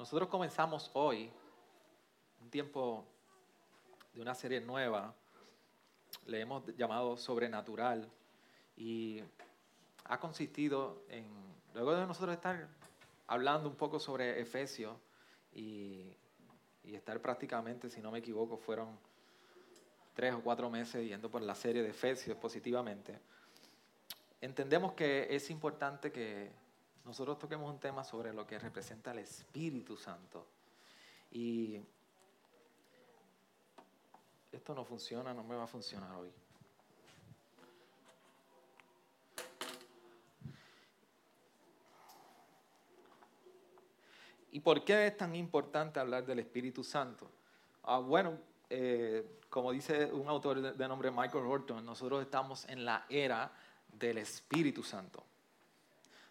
Nosotros comenzamos hoy un tiempo de una serie nueva, le hemos llamado Sobrenatural, y ha consistido en, luego de nosotros estar hablando un poco sobre Efesios y, y estar prácticamente, si no me equivoco, fueron tres o cuatro meses yendo por la serie de Efesios positivamente, entendemos que es importante que nosotros toquemos un tema sobre lo que representa el Espíritu Santo. Y esto no funciona, no me va a funcionar hoy. ¿Y por qué es tan importante hablar del Espíritu Santo? Ah, bueno, eh, como dice un autor de, nombre Michael Horton, nosotros estamos en la era del Espíritu Santo.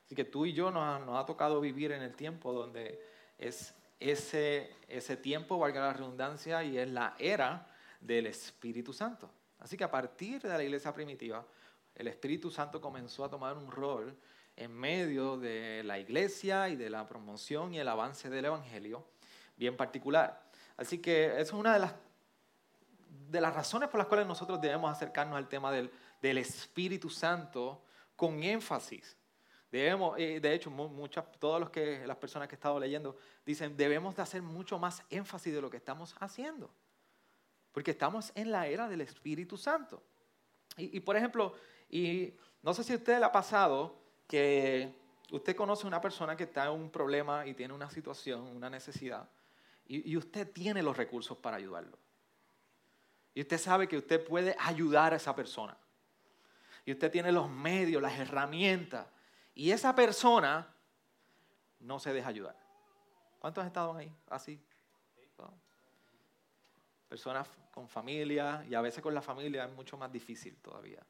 Así que tú y yo nos, nos ha tocado vivir en el tiempo donde es ese, tiempo, valga la redundancia, y es la era del Espíritu Santo. Así que a partir de la iglesia primitiva, el Espíritu Santo comenzó a tomar un rol en medio de la iglesia y de la promoción y el avance del Evangelio bien particular. Así que esa es una de las, razones por las cuales nosotros debemos acercarnos al tema del Espíritu Santo con énfasis. Debemos, de hecho, muchas, todos los que, las personas que he estado leyendo dicen, debemos de hacer mucho más énfasis de lo que estamos haciendo. Porque estamos en la era del Espíritu Santo. Y, por ejemplo, y no sé si a usted le ha pasado que usted conoce a una persona que está en un problema y tiene una situación, una necesidad, y, y usted tiene los recursos para ayudarlo. Y usted sabe que usted puede ayudar a esa persona y usted tiene los medios, las herramientas, y esa persona no se deja ayudar. ¿Cuántos estado ahí? Así. Personas con familia, y a veces con la familia es mucho más difícil todavía.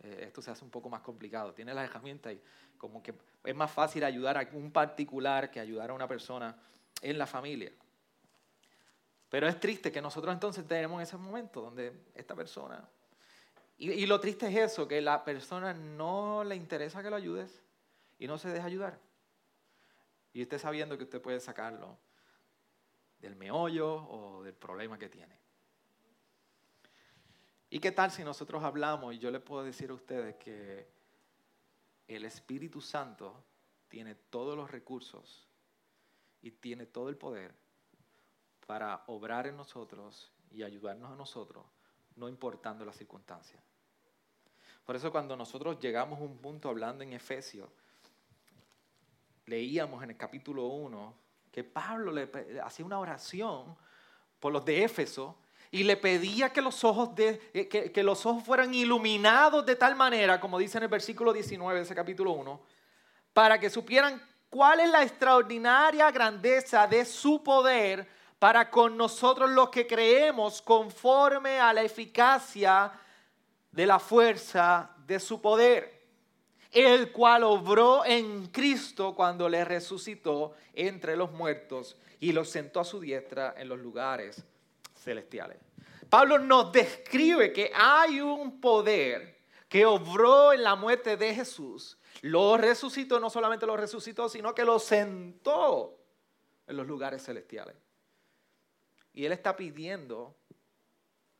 Eh, esto se hace un poco más complicado. Tiene las herramientas y como que es más fácil ayudar a un particular que ayudar a una persona en la familia. Pero es triste que nosotros entonces tenemos ese momento donde esta persona y, lo triste es eso, que la persona no le interesa que lo ayudes y no se deja ayudar. Y usted sabiendo que usted puede sacarlo del meollo o del problema que tiene. ¿Y qué tal si nosotros hablamos y yo le puedo decir a ustedes que el Espíritu Santo tiene todos los recursos y tiene todo el poder para obrar en nosotros y ayudarnos a nosotros, no importando las circunstancias? Por eso cuando nosotros llegamos a un punto hablando en Efesios, leíamos en el capítulo 1 que Pablo le hacía una oración por los de Éfeso y le pedía que los ojos, eh, que los ojos fueran iluminados de tal manera, como dice en el versículo 19 de ese capítulo 1, para que supieran cuál es la extraordinaria grandeza de su poder para con nosotros los que creemos conforme a la eficacia de la fuerza de su poder, el cual obró en Cristo cuando le resucitó entre los muertos y lo sentó a su diestra en los lugares celestiales. Pablo nos describe que hay un poder que obró en la muerte de Jesús, lo resucitó, no solamente lo resucitó, sino que lo sentó en los lugares celestiales. Y él está pidiendo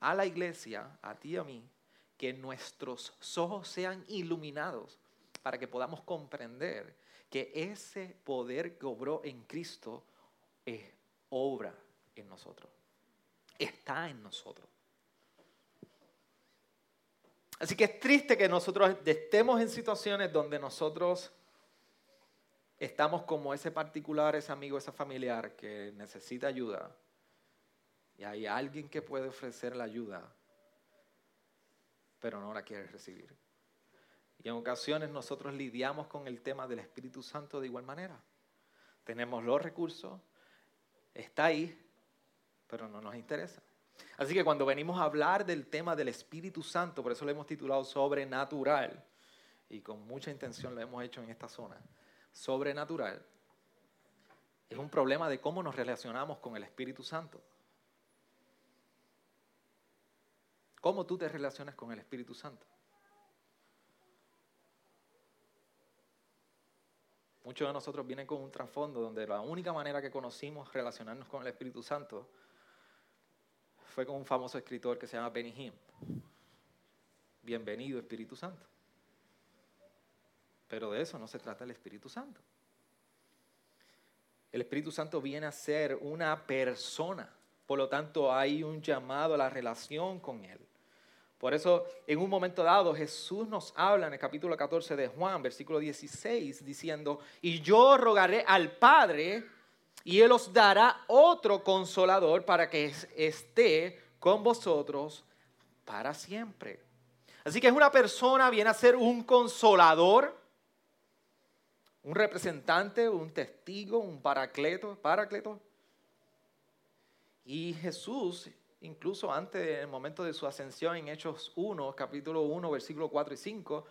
a la iglesia, a ti y a mí, que nuestros ojos sean iluminados para que podamos comprender que ese poder que obró en Cristo es obra en nosotros. Está en nosotros. Así que es triste que nosotros estemos en situaciones donde nosotros estamos como ese particular, ese amigo, ese familiar que necesita ayuda. Y hay alguien que puede ofrecer la ayuda pero no la quiere recibir. Y en ocasiones nosotros lidiamos con el tema del Espíritu Santo de igual manera. Tenemos los recursos, está ahí, pero no nos interesa. Así que cuando venimos a hablar del tema del Espíritu Santo, por eso lo hemos titulado sobrenatural, y con mucha intención lo hemos hecho en esta zona, sobrenatural, es un problema de cómo nos relacionamos con el Espíritu Santo. ¿Cómo tú te relacionas con el Espíritu Santo? Muchos de nosotros vienen con un trasfondo donde la única manera que conocimos relacionarnos con el Espíritu Santo fue con un famoso escritor que se llama Benny. Bienvenido Espíritu Santo. Pero de eso no se trata el Espíritu Santo. El Espíritu Santo viene a ser una persona. Por lo tanto, hay un llamado a la relación con Él. Por eso, en un momento dado, Jesús nos habla en el capítulo 14 de Juan, versículo 16, diciendo, y yo rogaré al Padre, y Él os dará otro consolador para que esté con vosotros para siempre. Así que es una persona, viene a ser un consolador, un representante, un testigo, un paracleto, paracleto. Y Jesús incluso antes del momento de su ascensión en Hechos 1, capítulo 1, versículo 4 y 5,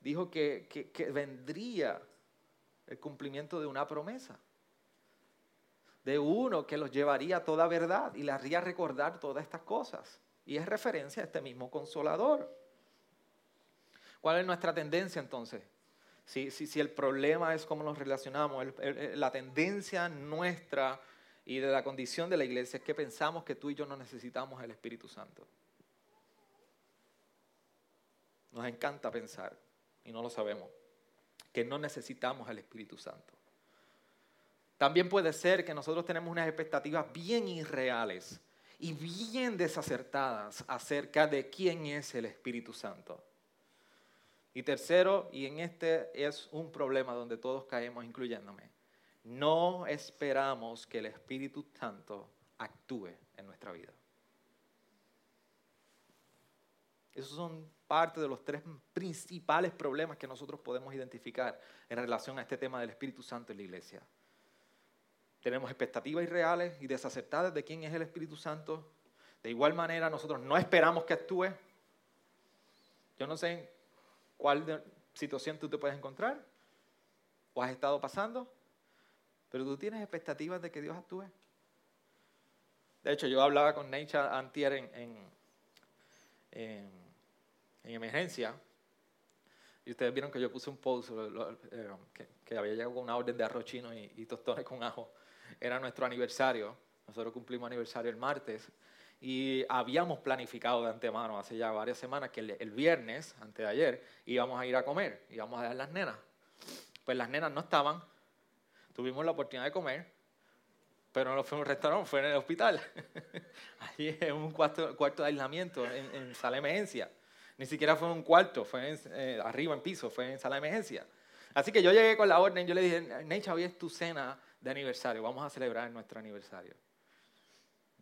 dijo que, vendría el cumplimiento de una promesa, de uno que los llevaría a toda verdad y le haría recordar todas estas cosas. Y es referencia a este mismo consolador. ¿Cuál es nuestra tendencia entonces? Si el problema es cómo nos relacionamos, la tendencia nuestra y de la condición de la iglesia es que pensamos que tú y yo no necesitamos el Espíritu Santo. Nos encanta pensar, y no lo sabemos, que no necesitamos el Espíritu Santo. También puede ser que nosotros tenemos unas expectativas bien irreales y bien desacertadas acerca de quién es el Espíritu Santo. Y tercero, y en este es un problema donde todos caemos, incluyéndome, no esperamos que el Espíritu Santo actúe en nuestra vida. Esos son parte de los tres principales problemas que nosotros podemos identificar en relación a este tema del Espíritu Santo en la iglesia. Tenemos expectativas irreales y desacertadas de quién es el Espíritu Santo. De igual manera, nosotros no esperamos que actúe. Yo no sé cuál situación tú te puedes encontrar o has estado pasando, pero tú tienes expectativas de que Dios actúe. De hecho, yo hablaba con Necha Antier en, en, emergencia. Y ustedes vieron que yo puse un post eh, que, había llegado con una orden de arroz chino y, tostones con ajo. Era nuestro aniversario. Nosotros cumplimos aniversario el martes. Y habíamos planificado de antemano hace ya varias semanas que el, viernes, antes de ayer, íbamos a ir a comer, íbamos a dar las nenas. Pues las nenas no estaban, tuvimos la oportunidad de comer, pero no fue en un restaurante, fue en el hospital. Allí en un cuarto, cuarto de aislamiento, en, sala de emergencia. Ni siquiera fue en un cuarto, fue eh, arriba en piso, fue en sala de emergencia. Así que yo llegué con la orden, yo le dije, Necha, hoy es tu cena de aniversario, vamos a celebrar nuestro aniversario.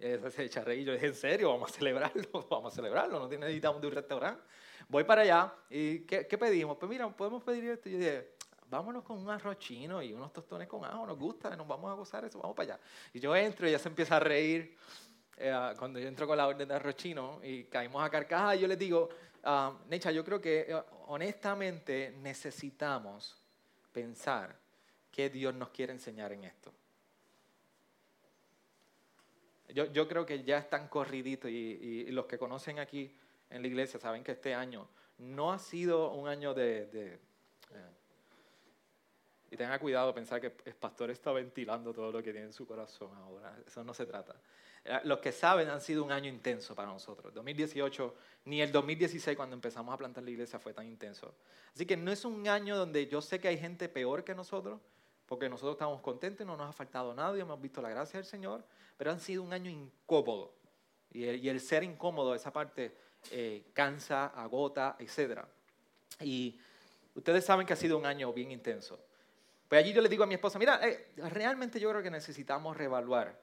Y ella se echa a reír, yo dije, ¿en serio? Vamos a celebrarlo, vamos a celebrarlo, no necesitamos de un restaurante. Voy para allá, ¿y qué, qué pedimos? Pues mira, podemos pedir esto. Y yo dije, vámonos con un arroz chino y unos tostones con ajo, nos gusta, nos vamos a gozar eso, vamos para allá. Y yo entro y ella se empieza a reír. Eh, cuando yo entro con la orden de arroz chino y caímos a carcaja, yo les digo, uh, Necha, yo creo que eh, honestamente necesitamos pensar qué Dios nos quiere enseñar en esto. Yo, creo que ya están corriditos y, y, los que conocen aquí en la iglesia saben que este año no ha sido un año de, de eh, y tenga cuidado pensar que el pastor está ventilando todo lo que tiene en su corazón ahora. Eso no se trata. Eh, los que saben han sido un año intenso para nosotros. 2018, ni el 2016 cuando empezamos a plantar la iglesia fue tan intenso. Así que no es un año donde yo sé que hay gente peor que nosotros, porque nosotros estamos contentos, no nos ha faltado nada y hemos visto la gracia del Señor, pero han sido un año incómodo. Y el, ser incómodo, esa parte, eh, cansa, agota, etc. Y ustedes saben que ha sido un año bien intenso. Pues allí yo le digo a mi esposa, mira, eh, realmente yo creo que necesitamos reevaluar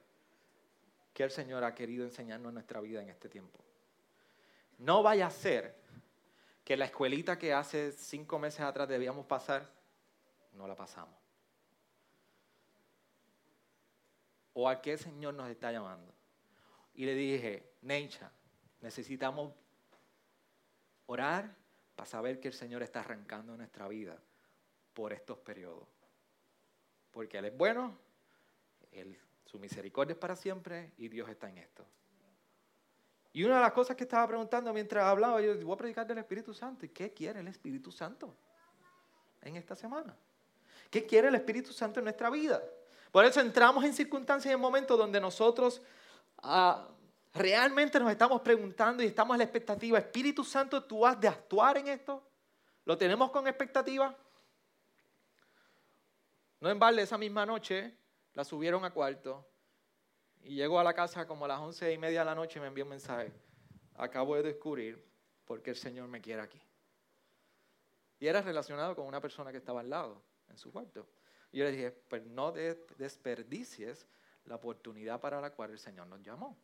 qué el Señor ha querido enseñarnos en nuestra vida en este tiempo. No vaya a ser que la escuelita que hace cinco meses atrás debíamos pasar, no la pasamos. ¿O a qué Señor nos está llamando? Y le dije, Necha, necesitamos orar para saber que el Señor está arrancando nuestra vida por estos periodos porque Él es bueno, su misericordia es para siempre y Dios está en esto. Y una de las cosas que estaba preguntando mientras hablaba, yo voy a predicar del Espíritu Santo. ¿Y qué quiere el Espíritu Santo en esta semana? ¿Qué quiere el Espíritu Santo en nuestra vida? Por eso entramos en circunstancias y en momentos donde nosotros ah, realmente nos estamos preguntando y estamos en la expectativa, Espíritu Santo, ¿tú has de actuar en esto? ¿Lo tenemos con expectativa? No en balde, esa misma noche la subieron a cuarto y llegó a la casa como a las once y media de la noche y me envió un mensaje. Acabo de descubrir por qué el Señor me quiere aquí. Y era relacionado con una persona que estaba al lado, en su cuarto. Y yo le dije, pues no desperdicies la oportunidad para la cual el Señor nos llamó.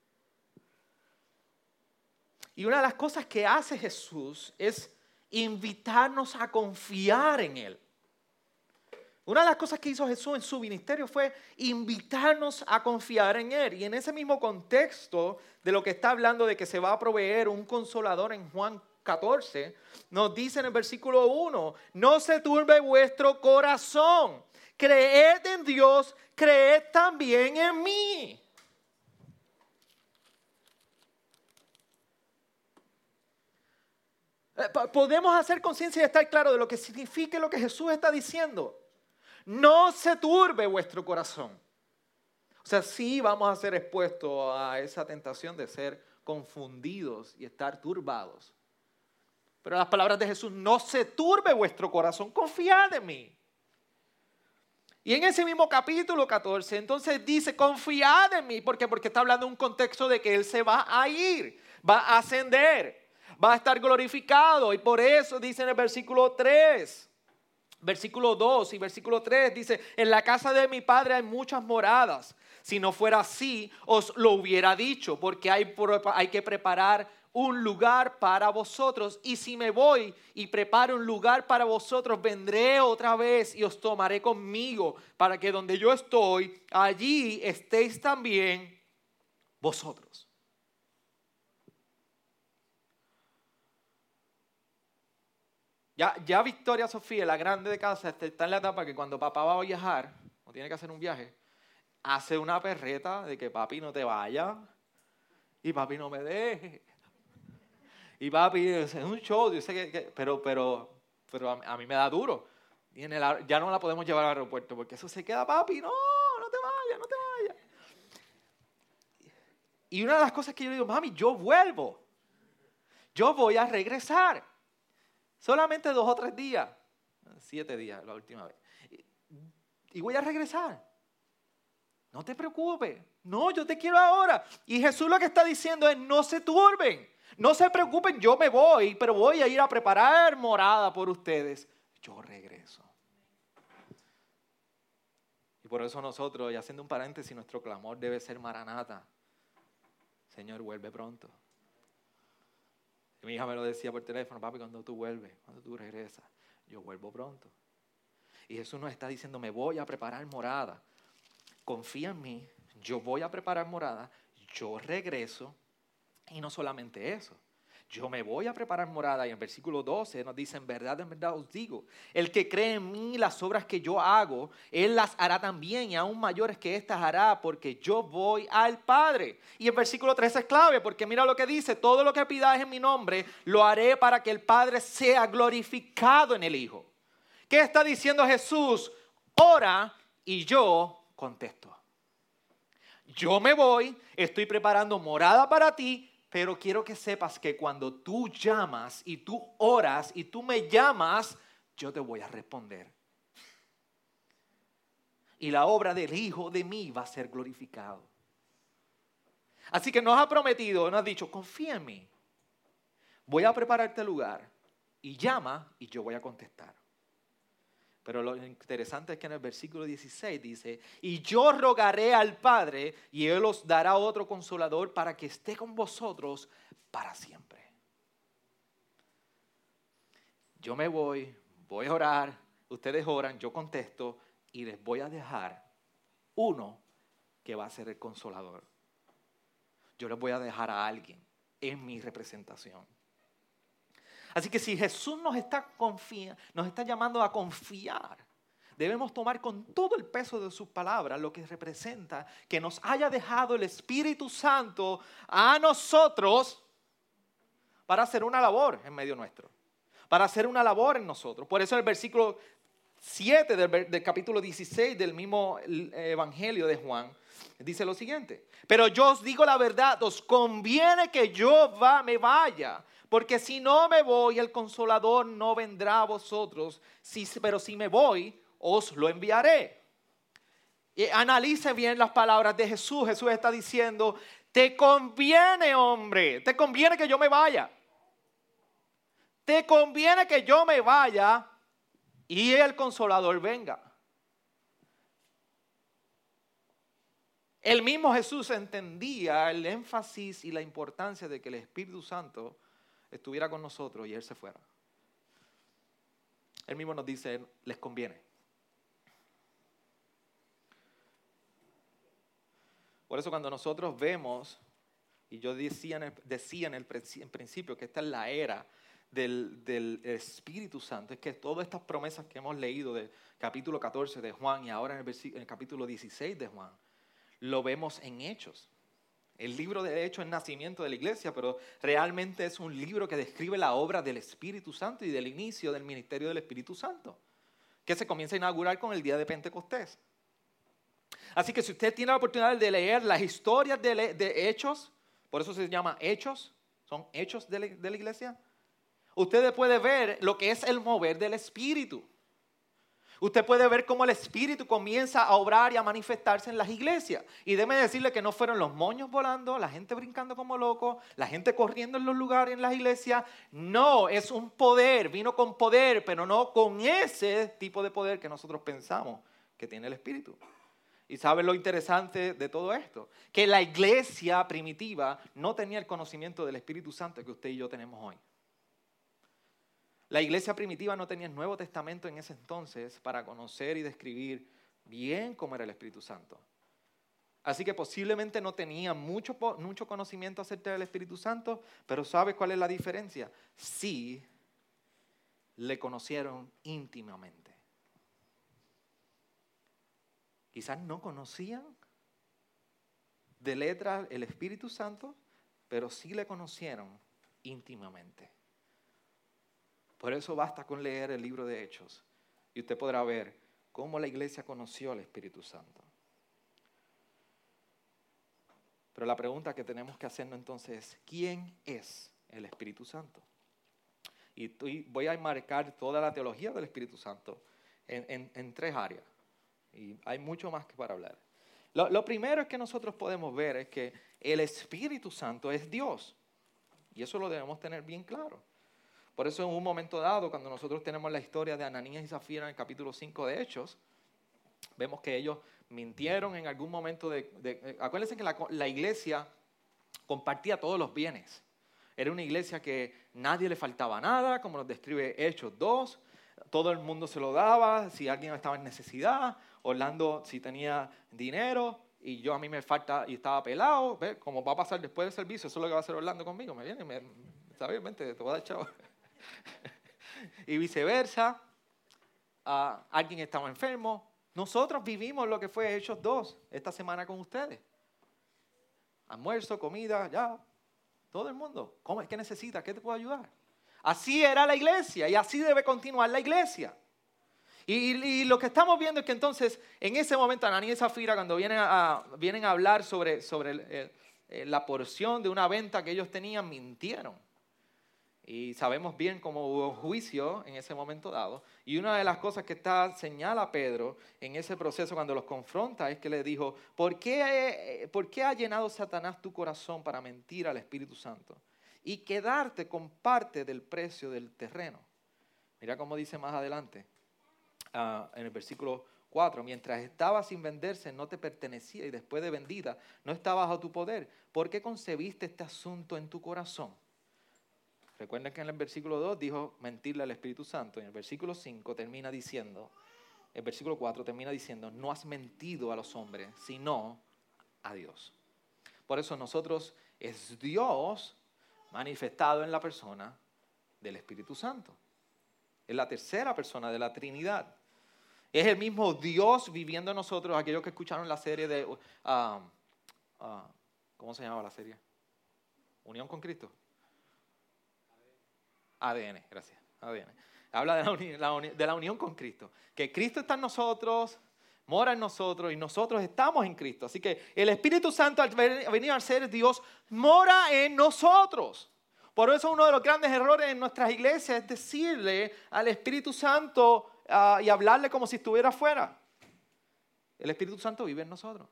Y una de las cosas que hace Jesús es invitarnos a confiar en Él. Una de las cosas que hizo Jesús en su ministerio fue invitarnos a confiar en Él. Y en ese mismo contexto de lo que está hablando de que se va a proveer un consolador en Juan 14, nos dice en el versículo 1, no se turbe vuestro corazón, creed en Dios, creed también en mí. Eh, podemos hacer conciencia y estar claro de lo que significa lo que Jesús está diciendo. No se turbe vuestro corazón. O sea, sí vamos a ser expuestos a esa tentación de ser confundidos y estar turbados. Pero las palabras de Jesús, no se turbe vuestro corazón, confiad en mí. Y en ese mismo capítulo 14, entonces dice, confiad en mí. ¿Por qué? Porque está hablando de un contexto de que Él se va a ir, va a ascender va a estar glorificado. Y por eso dice en el versículo 3, versículo 2 y versículo 3, dice, en la casa de mi padre hay muchas moradas. Si no fuera así, os lo hubiera dicho, porque hay, hay que preparar un lugar para vosotros. Y si me voy y preparo un lugar para vosotros, vendré otra vez y os tomaré conmigo, para que donde yo estoy, allí estéis también vosotros. Ya, Victoria Sofía, la grande de casa, está en la etapa que cuando papá va a viajar, o tiene que hacer un viaje, hace una perreta de que papi no te vaya y papi no me deje. Y papi, es un show, yo sé que, pero, pero, pero a, mí me da duro. Y ya no la podemos llevar al aeropuerto porque eso se queda, papi, no, no te vayas, no te vayas. Y una de las cosas que yo digo, mami, yo vuelvo. Yo voy a regresar. Solamente dos o tres días. Siete días la última vez. Y voy a regresar. No te preocupes. No, yo te quiero ahora. Y Jesús lo que está diciendo es, no se turben. No se preocupen, yo me voy, pero voy a ir a preparar morada por ustedes. Yo regreso. Y por eso nosotros, y haciendo un paréntesis, nuestro clamor debe ser Maranata. Señor, vuelve pronto. Mi hija me lo decía por teléfono, papi, cuando tú vuelves, cuando tú regresas, yo vuelvo pronto. Y Jesús nos está diciendo, me voy a preparar morada. Confía en mí, yo voy a preparar morada, yo regreso. Y no solamente eso, yo me voy a preparar morada y en versículo 12 nos dice, en verdad, en verdad os digo, el que cree en mí las obras que yo hago, él las hará también y aún mayores que estas hará porque yo voy al Padre. Y el versículo 13 es clave porque mira lo que dice, todo lo que pidáis en mi nombre, lo haré para que el Padre sea glorificado en el Hijo. ¿Qué está diciendo Jesús? Ora y yo contesto. Yo me voy, estoy preparando morada para ti pero quiero que sepas que cuando tú llamas y tú oras y tú me llamas, yo te voy a responder. Y la obra del Hijo de mí va a ser glorificado. Así que nos ha prometido, nos ha dicho, confía en mí. Voy a prepararte el lugar y llama y yo voy a contestar. Pero lo interesante es que en el versículo 16 dice, y yo rogaré al Padre y Él os dará otro consolador para que esté con vosotros para siempre. Yo me voy, voy a orar, ustedes oran, yo contesto y les voy a dejar uno que va a ser el consolador. Yo les voy a dejar a alguien en mi representación. Así que si Jesús nos está, confía, nos está llamando a confiar, debemos tomar con todo el peso de sus palabras lo que representa que nos haya dejado el Espíritu Santo a nosotros para hacer una labor en medio nuestro, para hacer una labor en nosotros. Por eso el versículo 7 del, del capítulo 16 del mismo Evangelio de Juan, dice lo siguiente. Pero yo os digo la verdad, os conviene que yo va, me vaya, porque si no me voy, el consolador no vendrá a vosotros, si, pero si me voy, os lo enviaré. Y analice bien las palabras de Jesús. Jesús está diciendo, te conviene, hombre, te conviene que yo me vaya. Te conviene que yo me vaya y el consolador venga. El mismo Jesús entendía el énfasis y la importancia de que el Espíritu Santo estuviera con nosotros y Él se fuera. Él mismo nos dice, les conviene. Por eso cuando nosotros vemos, y yo decía en el, decía en el principio que esta es la era del, del, Espíritu Santo, es que todas estas promesas que hemos leído del capítulo 14 de Juan y ahora en el, en el capítulo 16 de Juan, lo vemos en Hechos. El libro de Hechos es nacimiento de la iglesia, pero realmente es un libro que describe la obra del Espíritu Santo y del inicio del ministerio del Espíritu Santo, que se comienza a inaugurar con el día de Pentecostés. Así que si usted tiene la oportunidad de leer las historias de, Hechos, por eso se llama Hechos, son Hechos de la iglesia, usted puede ver lo que es el mover del Espíritu. Usted puede ver cómo el Espíritu comienza a obrar y a manifestarse en las iglesias. Y déme decirle que no fueron los moños volando, la gente brincando como loco, la gente corriendo en los lugares en las iglesias. No, es un poder, vino con poder, pero no con ese tipo de poder que nosotros pensamos que tiene el Espíritu. Y sabe lo interesante de todo esto? Que la iglesia primitiva no tenía el conocimiento del Espíritu Santo que usted y yo tenemos hoy. La iglesia primitiva no tenía el Nuevo Testamento en ese entonces para conocer y describir bien cómo era el Espíritu Santo. Así que posiblemente no tenía mucho, mucho conocimiento acerca del Espíritu Santo, pero ¿sabe cuál es la diferencia? Sí, le conocieron íntimamente. Quizás no conocían de letra el Espíritu Santo, pero sí le conocieron íntimamente. Por eso basta con leer el libro de Hechos y usted podrá ver cómo la iglesia conoció al Espíritu Santo. Pero la pregunta que tenemos que hacernos entonces es, ¿quién es el Espíritu Santo? Y voy a enmarcar toda la teología del Espíritu Santo en, tres áreas. Y hay mucho más que para hablar. lo primero es que nosotros podemos ver es que el Espíritu Santo es Dios. Y eso lo debemos tener bien claro. Por eso en un momento dado, cuando nosotros tenemos la historia de Ananías y Zafira en el capítulo 5 de Hechos, vemos que ellos mintieron en algún momento de... Eh, acuérdense que la, iglesia compartía todos los bienes. Era una iglesia que nadie le faltaba nada, como nos describe Hechos 2. Todo el mundo se lo daba, si alguien estaba en necesidad. Orlando si tenía dinero y yo a mí me falta y estaba pelado. ¿Ve? Como va a pasar después del servicio, eso es lo que va a hacer Orlando conmigo. Me viene, me, ¿sabes? te voy a dar chavo. y viceversa. alguien estaba enfermo. Nosotros vivimos lo que fue Hechos dos esta semana con ustedes. Almuerzo, comida, ya. Todo el mundo. ¿Cómo es que necesita? ¿Qué te puedo ayudar? Así era la iglesia y así debe continuar la iglesia. Y, lo que estamos viendo es que entonces, en ese momento, Ananías y Zafira, cuando vienen a, vienen a hablar sobre, sobre la porción de una venta que ellos tenían, mintieron. Y sabemos bien cómo hubo juicio en ese momento dado. Y una de las cosas que está señala Pedro en ese proceso cuando los confronta es que le dijo, ¿por qué, ¿por qué ha llenado Satanás tu corazón para mentir al Espíritu Santo? Y quedarte con parte del precio del terreno. Mira cómo dice más adelante, ah, en el versículo 4, mientras estaba sin venderse no te pertenecía y después de vendida no estaba bajo tu poder. ¿Por qué concebiste este asunto en tu corazón? Recuerden que en el versículo 2 dijo mentirle al Espíritu Santo. En el versículo 5 termina diciendo, el versículo 4 termina diciendo, no has mentido a los hombres, sino a Dios. Por eso nosotros es Dios manifestado en la persona del Espíritu Santo. Es la tercera persona de la Trinidad. Es el mismo Dios viviendo en nosotros. Aquellos que escucharon la serie de... Ah, ah, ¿Cómo se llama la serie? Unión con Cristo. ADN, gracias. ADN. Habla de la, unión con Cristo. Que Cristo está en nosotros, mora en nosotros y nosotros estamos en Cristo. Así que el Espíritu Santo al venir a ser Dios mora en nosotros. Por eso uno de los grandes errores en nuestras iglesias es decirle al Espíritu Santo ah, y hablarle como si estuviera afuera. El Espíritu Santo vive en nosotros.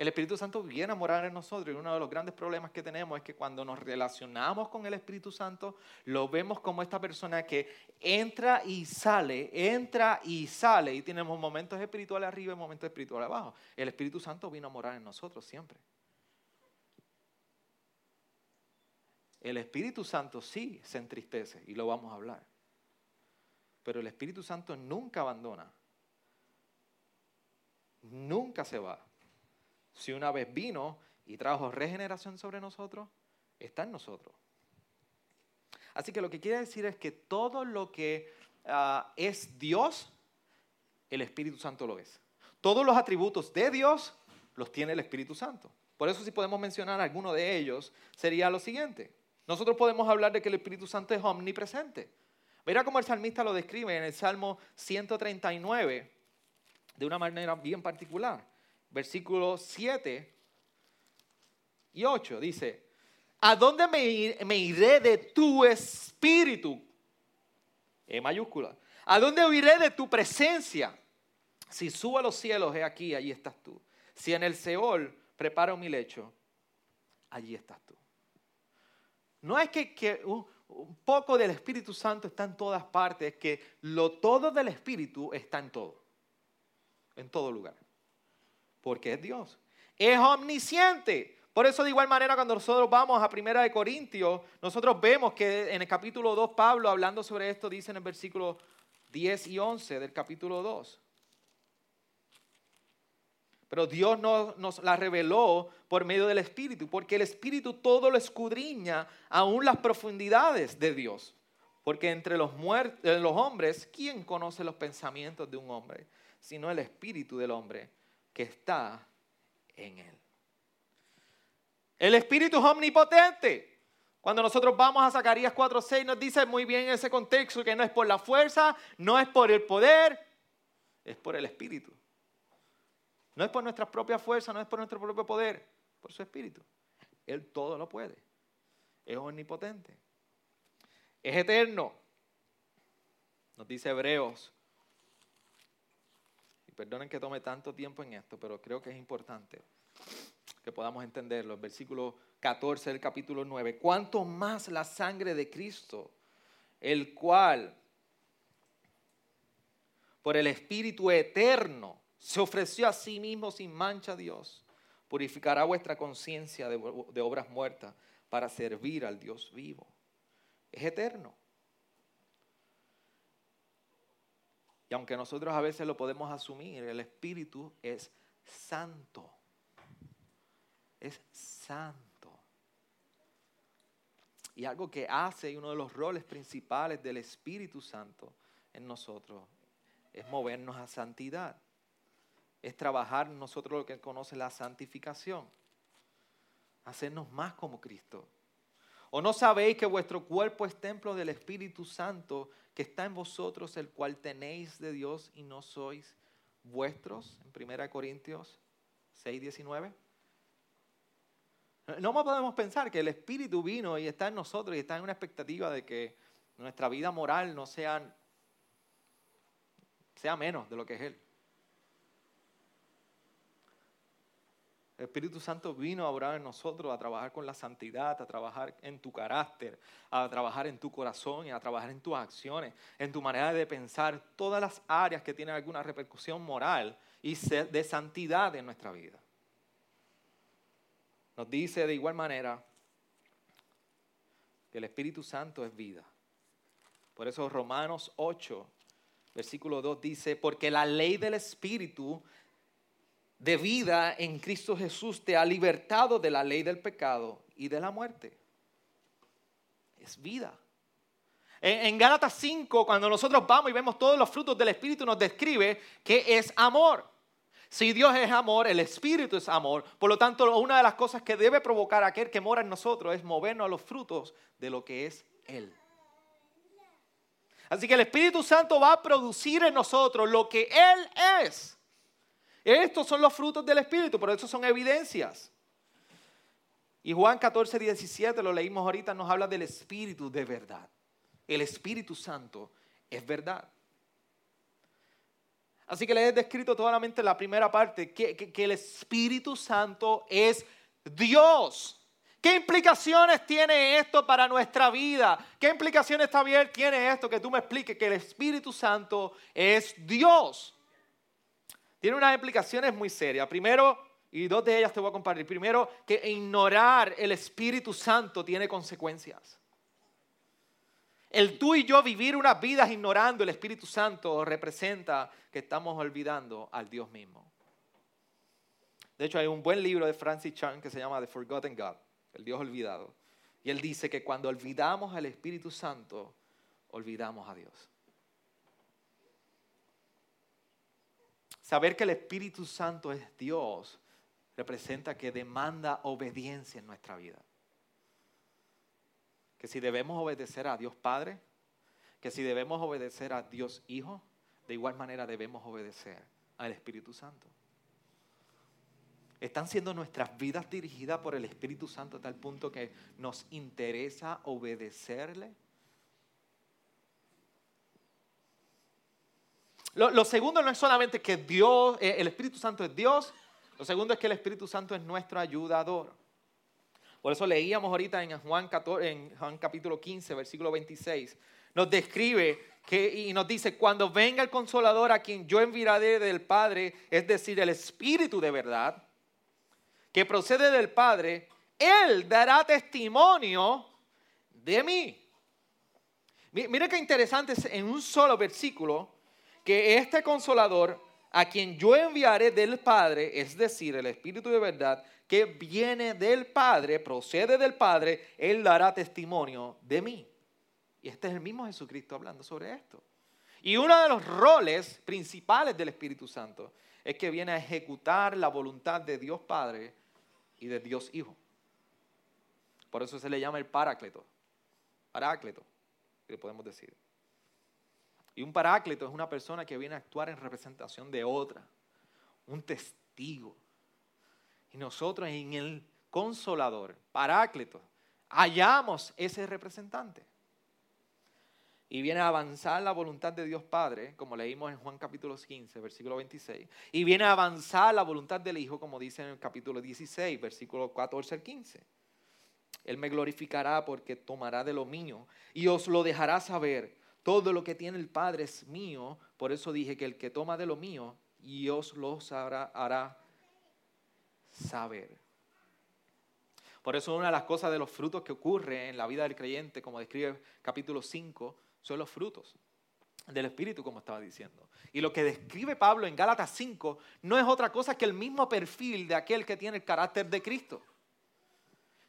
El Espíritu Santo viene a morar en nosotros y uno de los grandes problemas que tenemos es que cuando nos relacionamos con el Espíritu Santo, lo vemos como esta persona que entra y sale, entra y sale y tenemos momentos espirituales arriba y momentos espirituales abajo. El Espíritu Santo vino a morar en nosotros siempre. El Espíritu Santo sí se entristece y lo vamos a hablar. Pero el Espíritu Santo nunca abandona. Nunca se va. Si una vez vino y trajo regeneración sobre nosotros, está en nosotros. Así que lo que quiere decir es que todo lo que ah, es Dios, el Espíritu Santo lo es. Todos los atributos de Dios los tiene el Espíritu Santo. Por eso si podemos mencionar alguno de ellos, sería lo siguiente. Nosotros podemos hablar de que el Espíritu Santo es omnipresente. Mira cómo el salmista lo describe en el Salmo 139 de una manera bien particular versículos 7 y 8. Dice, ¿a dónde me, iré de tu espíritu? En mayúscula. ¿A dónde huiré de tu presencia? Si subo a los cielos, he aquí, allí estás tú. Si en el Seol preparo mi lecho, allí estás tú. No es que, un, un, poco del Espíritu Santo está en todas partes, es que lo todo del Espíritu está en todo, en todo lugar porque es Dios. Es omnisciente. Por eso de igual manera cuando nosotros vamos a Primera de Corintios, nosotros vemos que en el capítulo 2 Pablo hablando sobre esto dice en el versículo 10 y 11 del capítulo 2. Pero Dios nos, nos, la reveló por medio del Espíritu, porque el Espíritu todo lo escudriña, aún las profundidades de Dios. Porque entre los, los hombres, ¿quién conoce los pensamientos de un hombre? Sino el Espíritu del hombre que está en él. El Espíritu es omnipotente. Cuando nosotros vamos a Zacarías 4:6 nos dice muy bien en ese contexto que no es por la fuerza, no es por el poder, es por el Espíritu. No es por nuestra propia fuerza, no es por nuestro propio poder, por su Espíritu. Él todo lo puede. Es omnipotente. Es eterno. Nos dice Hebreos Perdonen que tome tanto tiempo en esto, pero creo que es importante que podamos entenderlo. El versículo 14 del capítulo 9. Cuanto más la sangre de Cristo, el cual por el Espíritu eterno se ofreció a sí mismo sin mancha a Dios, purificará vuestra conciencia de, de obras muertas para servir al Dios vivo. Es eterno. Y aunque nosotros a veces lo podemos asumir, el Espíritu es santo. Es santo. Y algo que hace y uno de los roles principales del Espíritu Santo en nosotros es movernos a santidad. Es trabajar nosotros lo que conoce la santificación. Hacernos más como Cristo. ¿O no sabéis que vuestro cuerpo es templo del Espíritu Santo que está en vosotros, el cual tenéis de Dios y no sois vuestros? En 1 Corintios 6, 19. No podemos pensar que el Espíritu vino y está en nosotros y está en una expectativa de que nuestra vida moral no sea, sea menos de lo que es Él. El Espíritu Santo vino a orar en nosotros, a trabajar con la santidad, a trabajar en tu carácter, a trabajar en tu corazón y a trabajar en tus acciones, en tu manera de pensar, todas las áreas que tienen alguna repercusión moral y de santidad en nuestra vida. Nos dice de igual manera que el Espíritu Santo es vida. Por eso Romanos 8, versículo 2 dice, porque la ley del Espíritu de vida en Cristo Jesús te ha libertado de la ley del pecado y de la muerte. Es vida. En, Gálatas 5, cuando nosotros vamos y vemos todos los frutos del Espíritu, nos describe que es amor. Si Dios es amor, el Espíritu es amor. Por lo tanto, una de las cosas que debe provocar aquel que mora en nosotros es movernos a los frutos de lo que es Él. Así que el Espíritu Santo va a producir en nosotros lo que Él es. Estos son los frutos del Espíritu, por eso son evidencias. Y Juan 14, 17, lo leímos ahorita, nos habla del Espíritu de verdad. El Espíritu Santo es verdad. Así que le he descrito totalmente la primera parte, que, que el Espíritu Santo es Dios. ¿Qué implicaciones tiene esto para nuestra vida? ¿Qué implicaciones también tiene esto que tú me expliques que el Espíritu Santo es Dios? Tiene unas implicaciones muy serias. Primero, y dos de ellas te voy a compartir. Primero, que ignorar el Espíritu Santo tiene consecuencias. El tú y yo vivir unas vidas ignorando el Espíritu Santo representa que estamos olvidando al Dios mismo. De hecho, hay un buen libro de Francis Chan que se llama The Forgotten God el Dios olvidado. Y él dice que cuando olvidamos al Espíritu Santo, olvidamos a Dios. Saber que el Espíritu Santo es Dios representa que demanda obediencia en nuestra vida. Que si debemos obedecer a Dios Padre, que si debemos obedecer a Dios Hijo, de igual manera debemos obedecer al Espíritu Santo. Están siendo nuestras vidas dirigidas por el Espíritu Santo a tal punto que nos interesa obedecerle. Lo, segundo no es solamente que Dios, eh, el Espíritu Santo es Dios, lo segundo es que el Espíritu Santo es nuestro ayudador. Por eso leíamos ahorita en Juan, en Juan capítulo 15, versículo 26, nos describe que, y nos dice, cuando venga el consolador a quien yo enviaré del Padre, es decir, el Espíritu de verdad, que procede del Padre, Él dará testimonio de mí. Mira qué interesante es en un solo versículo que este consolador a quien yo enviaré del Padre, es decir, el Espíritu de verdad, que viene del Padre, procede del Padre, Él dará testimonio de mí. Y este es el mismo Jesucristo hablando sobre esto. Y uno de los roles principales del Espíritu Santo es que viene a ejecutar la voluntad de Dios Padre y de Dios Hijo. Por eso se le llama el paráclito. Paráclito, que podemos decir. Y un paráclito es una persona que viene a actuar en representación de otra, un testigo. Y nosotros en el consolador, paráclito, hallamos ese representante y viene a avanzar la voluntad de Dios Padre, como leímos en Juan capítulo 15, versículo 26, y viene a avanzar la voluntad del Hijo, como dice en el capítulo 16, versículo 14 al 15. Él me glorificará porque tomará de lo mío y os lo dejará saber. Todo lo que tiene el Padre es mío, por eso dije que el que toma de lo mío y os lo hará saber. Por eso una de las cosas de los frutos que ocurre en la vida del creyente, como describe capítulo 5, son los frutos del Espíritu, como estaba diciendo. Y lo que describe Pablo en Gálatas 5 no es otra cosa que el mismo perfil de aquel que tiene el carácter de Cristo.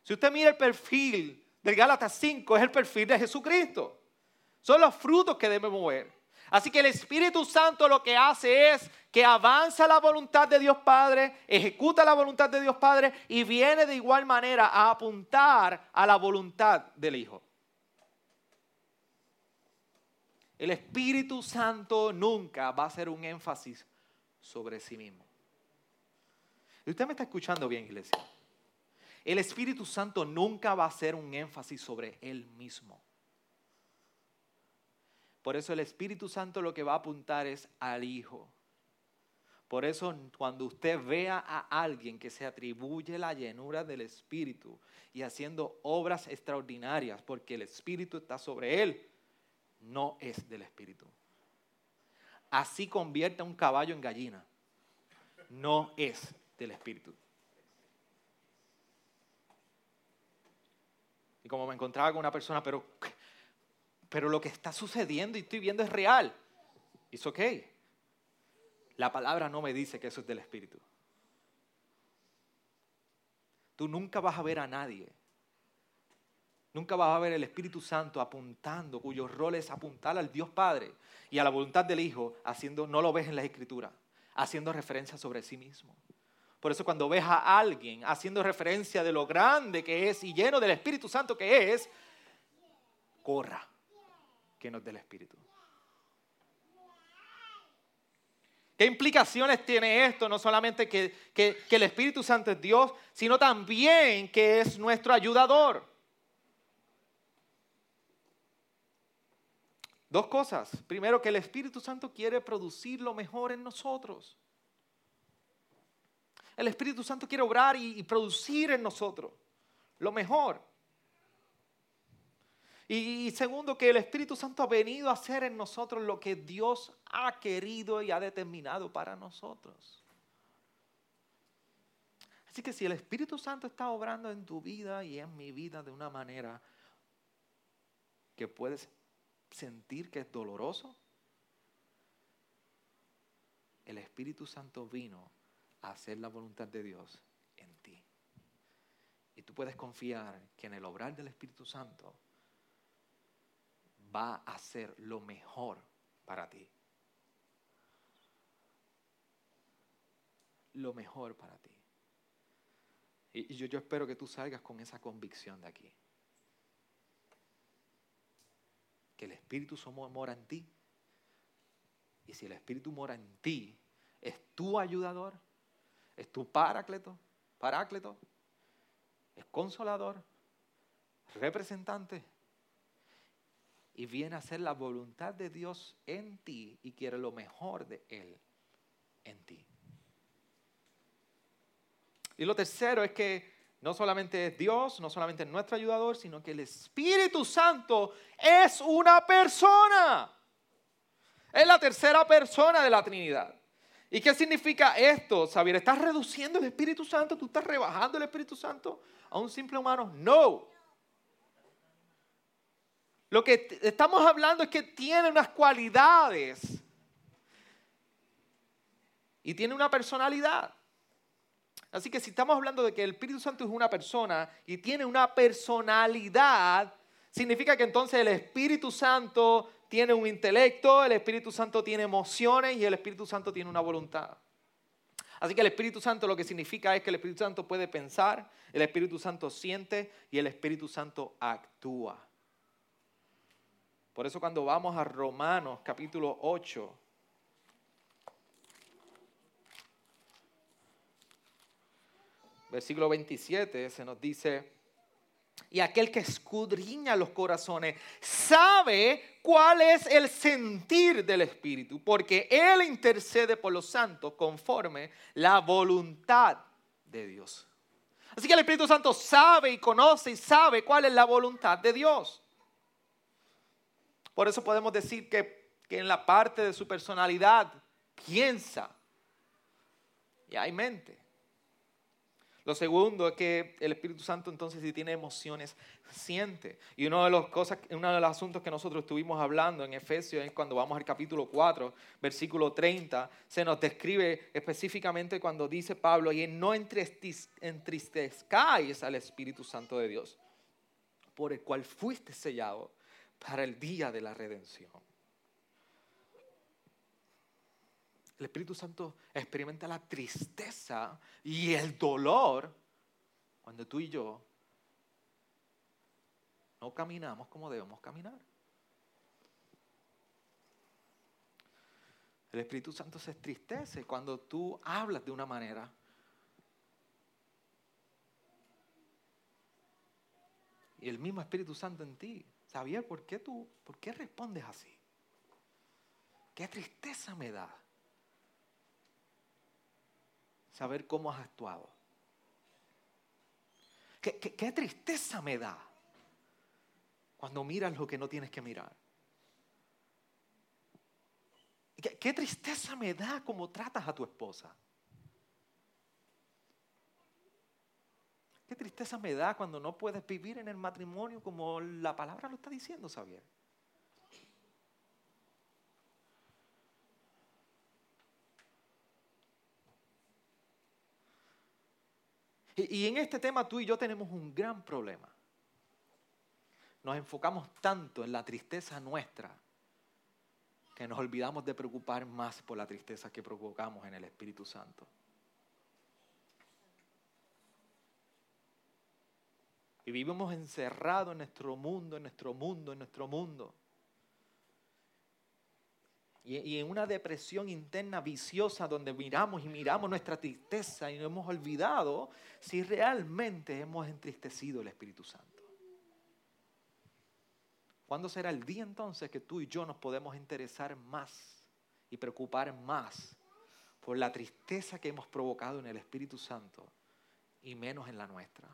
Si usted mira el perfil del Gálatas 5, es el perfil de Jesucristo. Son los frutos que debemos ver. Así que el Espíritu Santo lo que hace es que avanza la voluntad de Dios Padre, ejecuta la voluntad de Dios Padre y viene de igual manera a apuntar a la voluntad del Hijo. El Espíritu Santo nunca va a hacer un énfasis sobre sí mismo. Y usted me está escuchando bien, iglesia. El Espíritu Santo nunca va a hacer un énfasis sobre él mismo. Por eso el Espíritu Santo lo que va a apuntar es al Hijo. Por eso cuando usted vea a alguien que se atribuye la llenura del Espíritu y haciendo obras extraordinarias porque el Espíritu está sobre él, no es del Espíritu. Así convierte a un caballo en gallina. No es del Espíritu. Y como me encontraba con una persona, pero, pero lo que está sucediendo y estoy viendo es real. Es ok. La palabra no me dice que eso es del Espíritu. Tú nunca vas a ver a nadie Nunca vas a ver el Espíritu Santo apuntando, cuyo rol es apuntar al Dios Padre y a la voluntad del Hijo, haciendo, no lo ves en la Escritura, haciendo referencia sobre sí mismo. Por eso cuando ves a alguien haciendo referencia de lo grande que es y lleno del Espíritu Santo que es, corra, llenos del Espíritu. ¿Qué implicaciones tiene esto? No solamente que, que, el Espíritu Santo es Dios, sino también que es nuestro ayudador. Dos cosas. Primero, que el Espíritu Santo quiere producir lo mejor en nosotros. El Espíritu Santo quiere obrar y producir en nosotros lo mejor. Y, segundo, que el Espíritu Santo ha venido a hacer en nosotros lo que Dios ha querido y ha determinado para nosotros. Así que si el Espíritu Santo está obrando en tu vida y en mi vida de una manera que puedes sentir que es doloroso, el Espíritu Santo vino a hacer la voluntad de Dios en ti. Y tú puedes confiar que en el obrar del Espíritu Santo va a hacer lo mejor para ti. Lo mejor para ti. Y, yo, espero que tú salgas con esa convicción de aquí. Que el Espíritu mora en ti. Y si el Espíritu mora en ti, es tu ayudador, es tu paráclito, paráclito, es consolador, representante. Y viene a hacer la voluntad de Dios en ti y quiere lo mejor de Él en ti. Y lo tercero es que no solamente es Dios, no solamente es nuestro ayudador, sino que el Espíritu Santo es una persona. Es la tercera persona de la Trinidad. ¿Y qué significa esto, Xavier? ¿Estás reduciendo el Espíritu Santo? ¿Tú estás rebajando el Espíritu Santo a un simple humano? No. Lo que estamos hablando es que tiene unas cualidades y tiene una personalidad. Así que si estamos hablando de que el Espíritu Santo es una persona y tiene una personalidad, significa que entonces el Espíritu Santo tiene un intelecto, el Espíritu Santo tiene emociones y el Espíritu Santo tiene una voluntad. Así que el Espíritu Santo lo que significa es que el Espíritu Santo puede pensar, el Espíritu Santo siente y el Espíritu Santo actúa. Por eso cuando vamos a Romanos capítulo 8, versículo 27, se nos dice, y aquel que escudriña los corazones sabe cuál es el sentir del Espíritu, porque Él intercede por los santos conforme la voluntad de Dios. Así que el Espíritu Santo sabe y conoce y sabe cuál es la voluntad de Dios. Por eso podemos decir que, en la parte de su personalidad piensa y hay mente. Lo segundo es que el Espíritu Santo entonces si tiene emociones, siente. Y uno de, los cosas, uno de los asuntos que nosotros estuvimos hablando en Efesios es cuando vamos al capítulo 4, versículo 30, se nos describe específicamente cuando dice Pablo, y no entristezcáis al Espíritu Santo de Dios, por el cual fuiste sellado para el día de la redención. el Espíritu Santo experimenta la tristeza y el dolor cuando tú y yo no caminamos como debemos caminar. El Espíritu Santo se entristece cuando tú hablas de una manera y el mismo Espíritu Santo en ti. ¿Sabía por qué tú, por qué respondes así? ¿Qué tristeza me da? saber cómo has actuado. Qué, tristeza me da cuando miras lo que no tienes que mirar. Qué, qué tristeza me da cómo tratas a tu esposa. Tristeza me da cuando no puedes vivir en el matrimonio como la palabra lo está diciendo, Xavier. Y, en este tema tú y yo tenemos un gran problema. Nos enfocamos tanto en la tristeza nuestra que nos olvidamos de preocupar más por la tristeza que provocamos en el Espíritu Santo. Vivimos encerrados en nuestro mundo, en nuestro mundo, en nuestro mundo. y, y en una depresión interna viciosa donde miramos y miramos nuestra tristeza y nos hemos olvidado si realmente hemos entristecido el Espíritu Santo. ¿Cuándo será el día entonces que tú y yo nos podemos interesar más y preocupar más por la tristeza que hemos provocado en el Espíritu Santo y menos en la nuestra?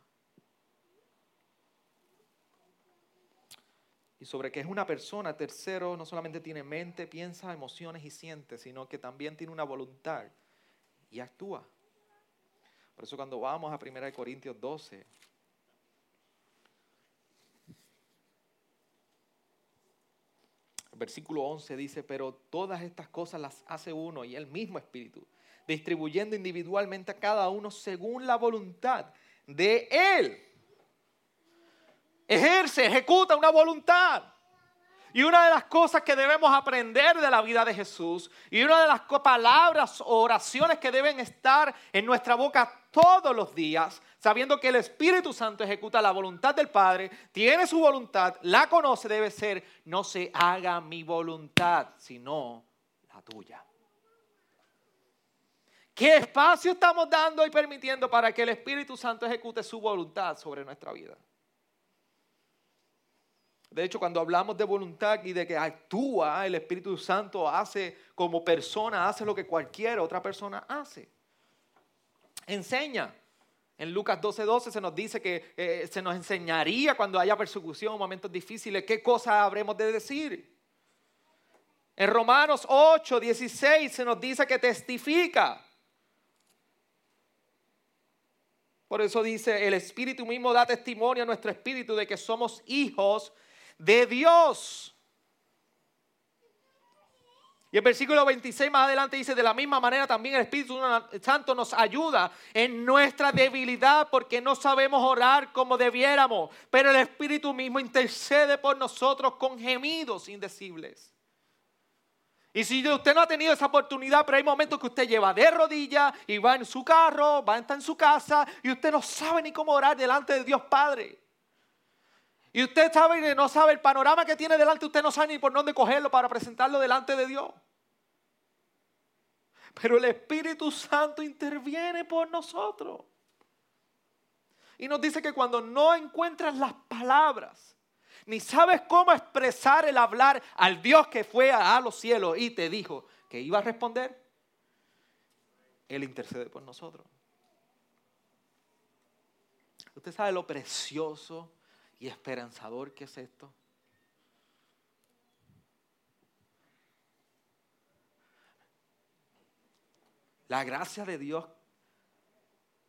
Y sobre que es una persona, tercero, no solamente tiene mente, piensa, emociones y siente, sino que también tiene una voluntad y actúa. Por eso cuando vamos a 1 Corintios 12, versículo 11 dice, pero todas estas cosas las hace uno y el mismo Espíritu, distribuyendo individualmente a cada uno según la voluntad de Él. Ejerce, ejecuta una voluntad. Y una de las cosas que debemos aprender de la vida de Jesús y una de las palabras o oraciones que deben estar en nuestra boca todos los días, sabiendo que el Espíritu Santo ejecuta la voluntad del Padre, tiene su voluntad, la conoce, debe ser, no se haga mi voluntad, sino la tuya. ¿Qué espacio estamos dando y permitiendo para que el Espíritu Santo ejecute su voluntad sobre nuestra vida? De hecho, cuando hablamos de voluntad y de que actúa, el Espíritu Santo hace como persona, hace lo que cualquier otra persona hace. Enseña. En Lucas 12:12 12 se nos dice que eh, se nos enseñaría cuando haya persecución momentos difíciles qué cosas habremos de decir. En Romanos 8, 16 se nos dice que testifica. Por eso dice, el Espíritu mismo da testimonio a nuestro Espíritu de que somos hijos Dios. Y el versículo 26 más adelante dice, de la misma manera también el Espíritu Santo nos ayuda en nuestra debilidad porque no sabemos orar como debiéramos, pero el Espíritu mismo intercede por nosotros con gemidos indecibles. Y si usted no ha tenido esa oportunidad, pero hay momentos que usted lleva de rodillas y va en su carro, va a estar en su casa y usted no sabe ni cómo orar delante de Dios Padre. Y usted sabe que no sabe el panorama que tiene delante, usted no sabe ni por dónde cogerlo para presentarlo delante de Dios. Pero el Espíritu Santo interviene por nosotros. Y nos dice que cuando no encuentras las palabras, ni sabes cómo expresar el hablar al Dios que fue a los cielos y te dijo que iba a responder, Él intercede por nosotros. Usted sabe lo precioso y esperanzador que es esto? La gracia de Dios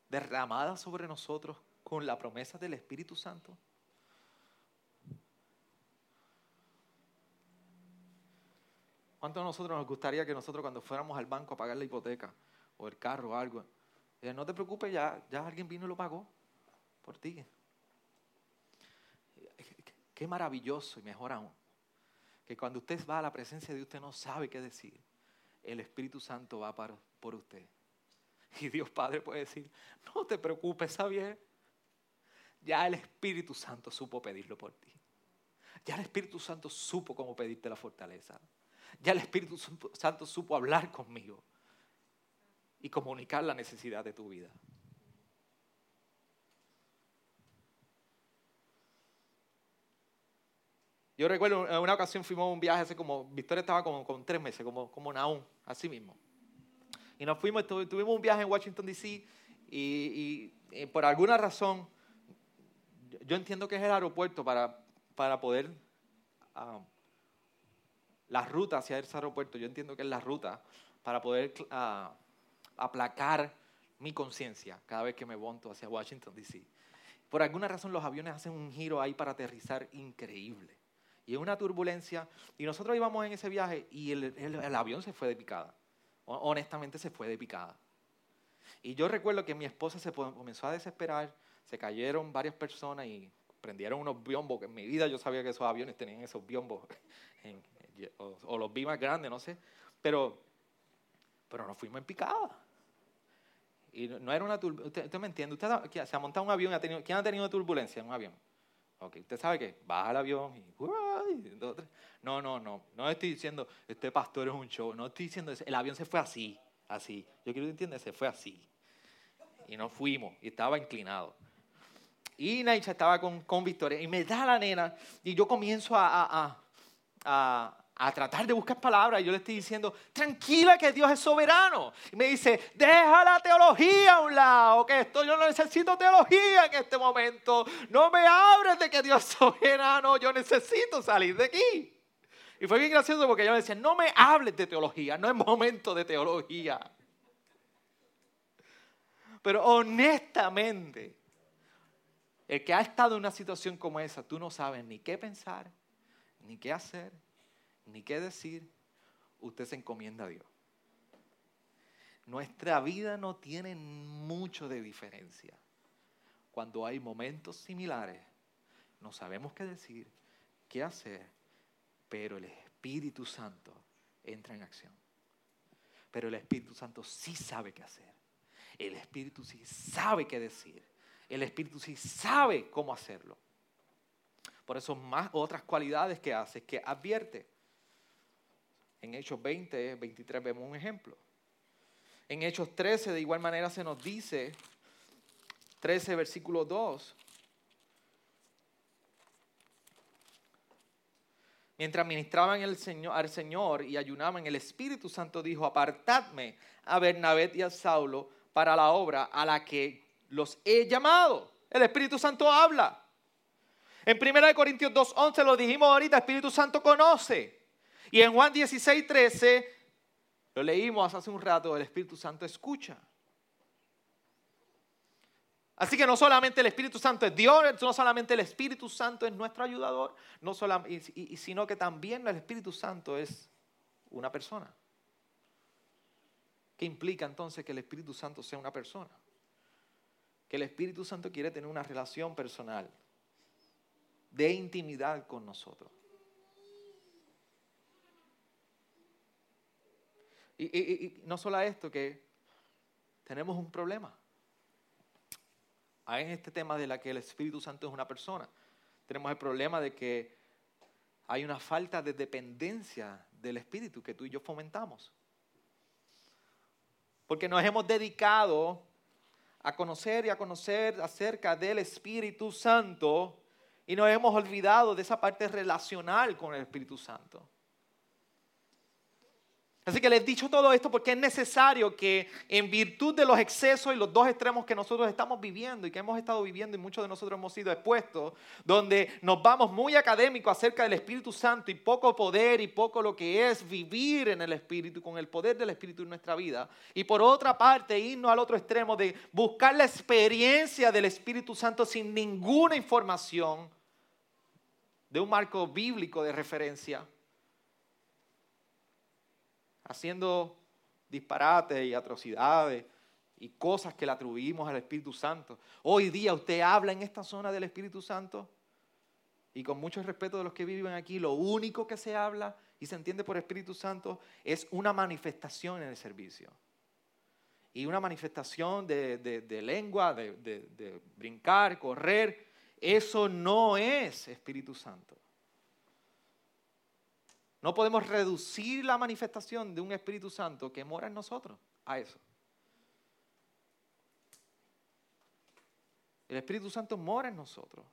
derramada sobre nosotros con la promesa del Espíritu Santo. ¿Cuánto a nosotros nos gustaría que nosotros cuando fuéramos al banco a pagar la hipoteca o el carro o algo, no te preocupes, ya, ya alguien vino y lo pagó por ti? Qué maravilloso y mejor aún, que cuando usted va a la presencia de usted no sabe qué decir. El Espíritu Santo va por usted. Y Dios Padre puede decir, no te preocupes, Javier. Ya el Espíritu Santo supo pedirlo por ti. Ya el Espíritu Santo supo cómo pedirte la fortaleza. Ya el Espíritu Santo supo hablar conmigo y comunicar la necesidad de tu vida. Yo recuerdo en una ocasión fuimos a un viaje hace como, Victoria estaba como con tres meses, como, como Naum, así mismo. Y nos fuimos, tuvimos un viaje en Washington, D.C. Y, por alguna razón, yo entiendo que es el aeropuerto para, para poder, ah, la ruta hacia ese aeropuerto, yo entiendo que es la ruta para poder ah, aplacar mi conciencia cada vez que me monto hacia Washington, D.C. Por alguna razón los aviones hacen un giro ahí para aterrizar increíble y una turbulencia. Y nosotros íbamos en ese viaje y el, avión se fue de picada. Honestamente se fue de picada. Y yo recuerdo que mi esposa se comenzó a desesperar, se cayeron varias personas y prendieron unos biombos, que en mi vida yo sabía que esos aviones tenían esos biombos, o, los vi más grandes, no sé, pero, pero nos fuimos en picada. Y no era una turbulencia, usted, me entiende, usted se ha montado un avión, ha tenido, ¿quién ha tenido turbulencia en un avión? Ok, usted sabe que baja el avión y... No, no, no. No estoy diciendo, este pastor es un show. No estoy diciendo. El avión se fue así, así. Yo quiero que entiendas, se fue así. Y nos fuimos y estaba inclinado. Y Naicha estaba con, con Victoria y me da la nena y yo comienzo a, a a tratar de buscar palabras. Yo le estoy diciendo, tranquila que Dios es soberano. Y me dice, deja la teología a un lado, que esto yo no necesito teología en este momento. No me abres de que Dios es soberano, yo necesito salir de aquí. Y fue bien gracioso porque yo me decía, no me hables de teología, no es momento de teología. Pero honestamente, el que ha estado en una situación como esa, tú no sabes ni qué pensar, ni qué hacer, ni qué decir, usted se encomienda a Dios. Nuestra vida no tiene mucho de diferencia. Cuando hay momentos similares, no sabemos qué decir, qué hacer, pero el Espíritu Santo entra en acción. Pero el Espíritu Santo sí sabe qué hacer. El Espíritu sí sabe qué decir. El Espíritu sí sabe cómo hacerlo. Por eso más otras cualidades que hace, que advierte. En Hechos 20, 23 vemos un ejemplo. En Hechos 13 de igual manera se nos dice, 13 versículo 2, mientras ministraban el Señor, al Señor y ayunaban, el Espíritu Santo dijo, apartadme a Bernabé y a Saulo para la obra a la que los he llamado. El Espíritu Santo habla. En 1 Corintios 2.11 lo dijimos ahorita, Espíritu Santo conoce. Y en Juan 16, 13, lo leímos hace un rato, el Espíritu Santo escucha. Así que no solamente el Espíritu Santo es Dios, no solamente el Espíritu Santo es nuestro ayudador, no sino que también el Espíritu Santo es una persona. ¿Qué implica entonces que el Espíritu Santo sea una persona? Que el Espíritu Santo quiere tener una relación personal, de intimidad con nosotros. Y, no solo esto, que tenemos un problema. Hay en este tema de la que el Espíritu Santo es una persona. Tenemos el problema de que hay una falta de dependencia del Espíritu que tú y yo fomentamos. Porque nos hemos dedicado a conocer y a conocer acerca del Espíritu Santo y nos hemos olvidado de esa parte relacional con el Espíritu Santo. Así que les he dicho todo esto porque es necesario que en virtud de los excesos y los dos extremos que nosotros estamos viviendo y que hemos estado viviendo y muchos de nosotros hemos sido expuestos, donde nos vamos muy académicos acerca del Espíritu Santo y poco poder y poco lo que es vivir en el Espíritu, con el poder del Espíritu en nuestra vida. Y por otra parte, irnos al otro extremo de buscar la experiencia del Espíritu Santo sin ninguna información de un marco bíblico de referencia haciendo disparates y atrocidades y cosas que le atribuimos al Espíritu Santo. Hoy día usted habla en esta zona del Espíritu Santo y con mucho respeto de los que viven aquí, lo único que se habla y se entiende por Espíritu Santo es una manifestación en el servicio. Y una manifestación de, lengua, de brincar, correr, eso no es Espíritu Santo. No podemos reducir la manifestación de un Espíritu Santo que mora en nosotros a eso. El Espíritu Santo mora en nosotros.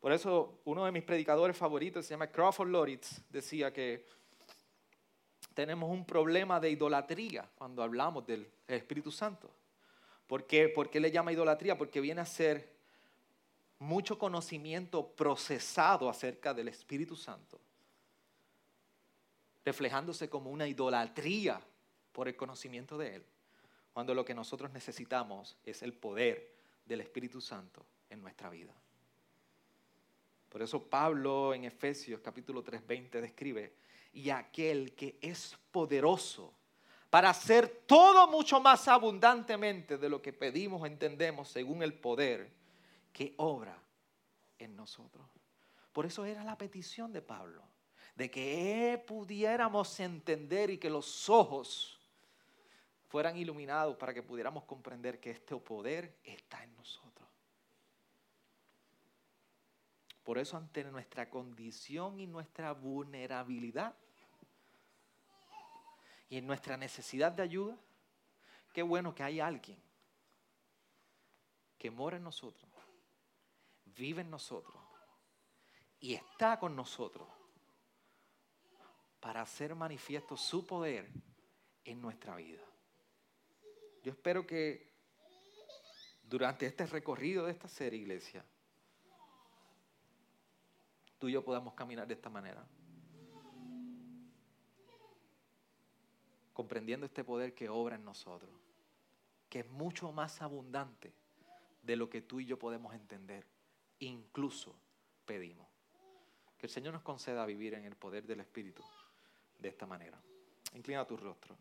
Por eso uno de mis predicadores favoritos, se llama Crawford Loritz, decía que tenemos un problema de idolatría cuando hablamos del Espíritu Santo. ¿Por qué? ¿Por qué le llama idolatría? Porque viene a ser mucho conocimiento procesado acerca del Espíritu Santo reflejándose como una idolatría por el conocimiento de Él, cuando lo que nosotros necesitamos es el poder del Espíritu Santo en nuestra vida. Por eso Pablo en Efesios capítulo 3:20 describe, y aquel que es poderoso para hacer todo mucho más abundantemente de lo que pedimos o entendemos según el poder que obra en nosotros. Por eso era la petición de Pablo de que pudiéramos entender y que los ojos fueran iluminados para que pudiéramos comprender que este poder está en nosotros. Por eso ante nuestra condición y nuestra vulnerabilidad y en nuestra necesidad de ayuda, qué bueno que hay alguien que mora en nosotros, vive en nosotros y está con nosotros para hacer manifiesto su poder en nuestra vida. Yo espero que durante este recorrido de esta serie, iglesia, tú y yo podamos caminar de esta manera. Comprendiendo este poder que obra en nosotros, que es mucho más abundante de lo que tú y yo podemos entender, incluso pedimos. Que el Señor nos conceda vivir en el poder del Espíritu de esta manera. Inclina tu rostro.